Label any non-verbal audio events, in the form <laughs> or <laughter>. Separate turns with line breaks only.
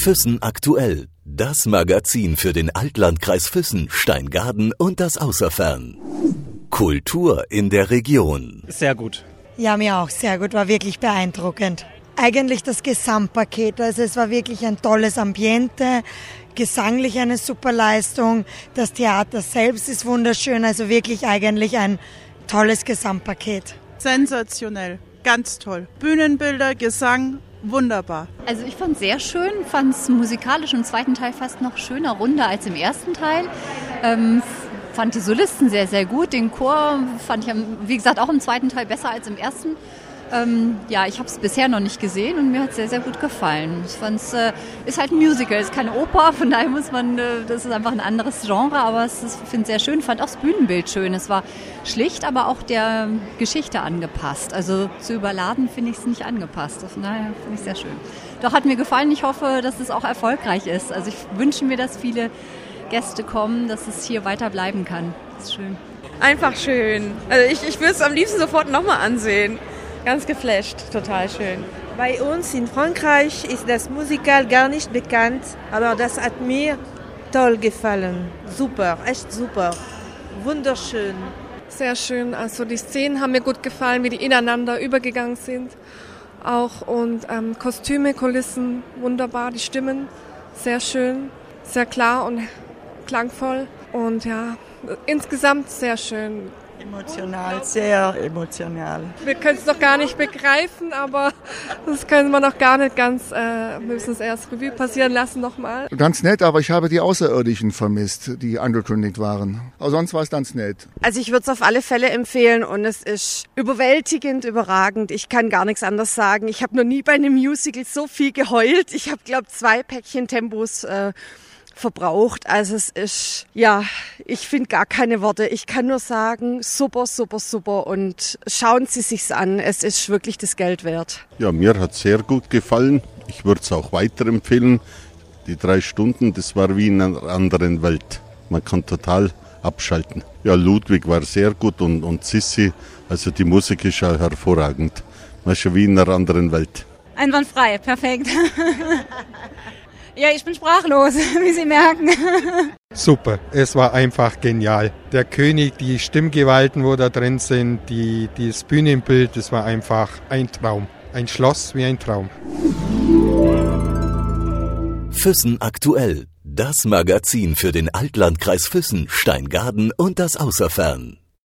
Füssen aktuell. Das Magazin für den Altlandkreis Füssen, Steingaden und das Außerfern. Kultur in der Region.
Sehr gut.
Ja, mir auch sehr gut, war wirklich beeindruckend. Eigentlich das Gesamtpaket, also es war wirklich ein tolles Ambiente, gesanglich eine super Leistung, das Theater selbst ist wunderschön, also wirklich eigentlich ein tolles Gesamtpaket.
Sensationell, ganz toll. Bühnenbilder, Gesang, wunderbar.
Also ich fand es sehr schön, fand es musikalisch im zweiten Teil fast noch schöner, runder als im ersten Teil. Ähm, fand die Solisten sehr, sehr gut. Den Chor fand ich, wie gesagt, auch im zweiten Teil besser als im ersten. Ähm, ja, ich habe es bisher noch nicht gesehen und mir hat es sehr, sehr gut gefallen. Ich fand es äh, ist halt ein Musical, ist keine Oper, von daher muss man, äh, das ist einfach ein anderes Genre, aber es ist, finde sehr schön. Fand auch das Bühnenbild schön. Es war schlicht, aber auch der Geschichte angepasst. Also zu überladen finde ich es nicht angepasst. Von daher finde ich sehr schön. Doch hat mir gefallen. Ich hoffe, dass es auch erfolgreich ist. Also ich wünsche mir, dass viele Gäste kommen, dass es hier weiter bleiben kann. Das ist schön.
Einfach schön. Also ich, ich würde es am liebsten sofort nochmal ansehen. Ganz geflasht, total schön.
Bei uns in Frankreich ist das Musical gar nicht bekannt, aber das hat mir toll gefallen. Super, echt super. Wunderschön.
Sehr schön. Also die Szenen haben mir gut gefallen, wie die ineinander übergegangen sind. Auch und ähm, Kostüme, Kulissen, wunderbar. Die Stimmen, sehr schön, sehr klar und klangvoll. Und ja, insgesamt sehr schön.
Emotional, sehr emotional.
Wir können es noch gar nicht begreifen, aber das können wir noch gar nicht ganz, äh, müssen es erst Revue passieren lassen nochmal.
Ganz nett, aber ich habe die Außerirdischen vermisst, die angekündigt waren. Aber sonst war es ganz nett.
Also ich würde es auf alle Fälle empfehlen und es ist überwältigend, überragend. Ich kann gar nichts anderes sagen. Ich habe noch nie bei einem Musical so viel geheult. Ich habe, glaube zwei Päckchen Tempos äh, verbraucht. Also es ist, ja, ich finde gar keine Worte. Ich kann nur sagen, super, super, super und schauen Sie sich's an. Es ist wirklich das Geld wert.
Ja, mir hat sehr gut gefallen. Ich würde es auch weiterempfehlen. Die drei Stunden, das war wie in einer anderen Welt. Man kann total abschalten. Ja, Ludwig war sehr gut und, und Sissi, also die Musik ist ja hervorragend. Man ist ja wie in einer anderen Welt.
Einwandfrei, perfekt. <laughs> Ja, ich bin sprachlos, <laughs> wie Sie merken.
Super, es war einfach genial. Der König, die Stimmgewalten, wo da drin sind, die, das Bühnenbild, das war einfach ein Traum. Ein Schloss wie ein Traum.
Füssen aktuell. Das Magazin für den Altlandkreis Füssen, Steingaden und das Außerfern.